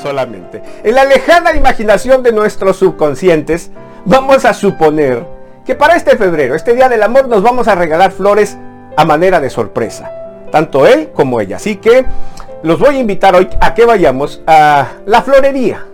solamente. En la lejana imaginación de nuestros subconscientes, vamos a suponer que para este febrero, este día del amor, nos vamos a regalar flores a manera de sorpresa. Tanto él como ella. Así que los voy a invitar hoy a que vayamos a la florería.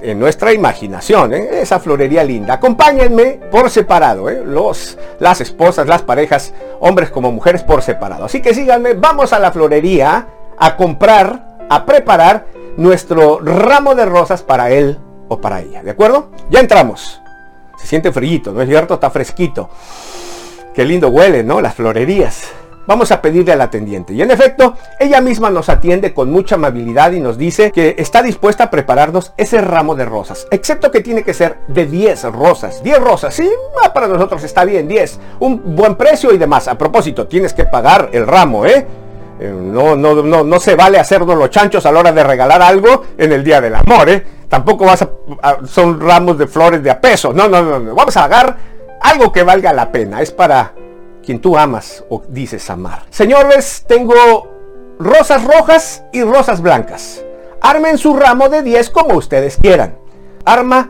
En nuestra imaginación, ¿eh? esa florería linda. Acompáñenme por separado, ¿eh? Los, las esposas, las parejas, hombres como mujeres por separado. Así que síganme, vamos a la florería a comprar, a preparar nuestro ramo de rosas para él o para ella. ¿De acuerdo? Ya entramos. Se siente frío, ¿no es cierto? Está fresquito. Qué lindo huele, ¿no? Las florerías. Vamos a pedirle al atendiente. Y en efecto, ella misma nos atiende con mucha amabilidad y nos dice que está dispuesta a prepararnos ese ramo de rosas. Excepto que tiene que ser de 10 rosas. 10 rosas, sí, ah, para nosotros está bien, 10. Un buen precio y demás. A propósito, tienes que pagar el ramo, ¿eh? Eh, no, no, no, no se vale hacernos los chanchos a la hora de regalar algo en el Día del Amor, ¿eh? Tampoco vas a, son ramos de flores de a peso. No, no, no, no. Vamos a pagar algo que valga la pena. Es para quien tú amas o dices amar. Señores, tengo rosas rojas y rosas blancas. Armen su ramo de 10 como ustedes quieran. Arma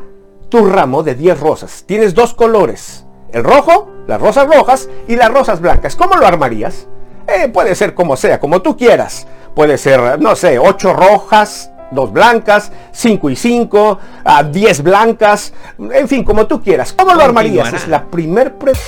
tu ramo de 10 rosas. Tienes dos colores. El rojo, las rosas rojas y las rosas blancas. ¿Cómo lo armarías? Eh, puede ser como sea, como tú quieras. Puede ser, no sé, 8 rojas, 2 blancas, 5 y 5, a 10 blancas, en fin, como tú quieras. ¿Cómo lo armarías? Es la primer pregunta.